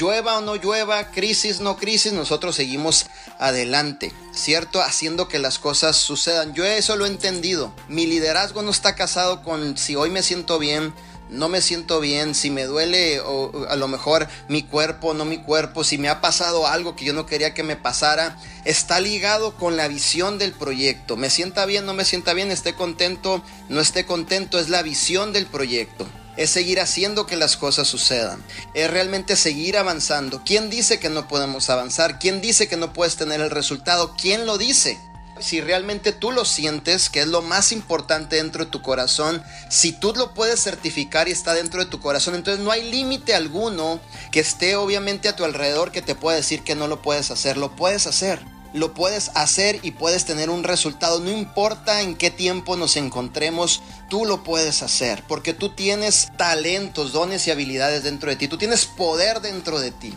llueva o no llueva, crisis, no crisis, nosotros seguimos adelante, ¿cierto? Haciendo que las cosas sucedan. Yo eso lo he entendido. Mi liderazgo no está casado con si hoy me siento bien, no me siento bien, si me duele o a lo mejor mi cuerpo, no mi cuerpo, si me ha pasado algo que yo no quería que me pasara, está ligado con la visión del proyecto. Me sienta bien, no me sienta bien, esté contento, no esté contento, es la visión del proyecto. Es seguir haciendo que las cosas sucedan. Es realmente seguir avanzando. ¿Quién dice que no podemos avanzar? ¿Quién dice que no puedes tener el resultado? ¿Quién lo dice? si realmente tú lo sientes, que es lo más importante dentro de tu corazón, si tú lo puedes certificar y está dentro de tu corazón, entonces no hay límite alguno que esté obviamente a tu alrededor que te pueda decir que no lo puedes hacer, lo puedes hacer. Lo puedes hacer y puedes tener un resultado. No importa en qué tiempo nos encontremos, tú lo puedes hacer. Porque tú tienes talentos, dones y habilidades dentro de ti. Tú tienes poder dentro de ti.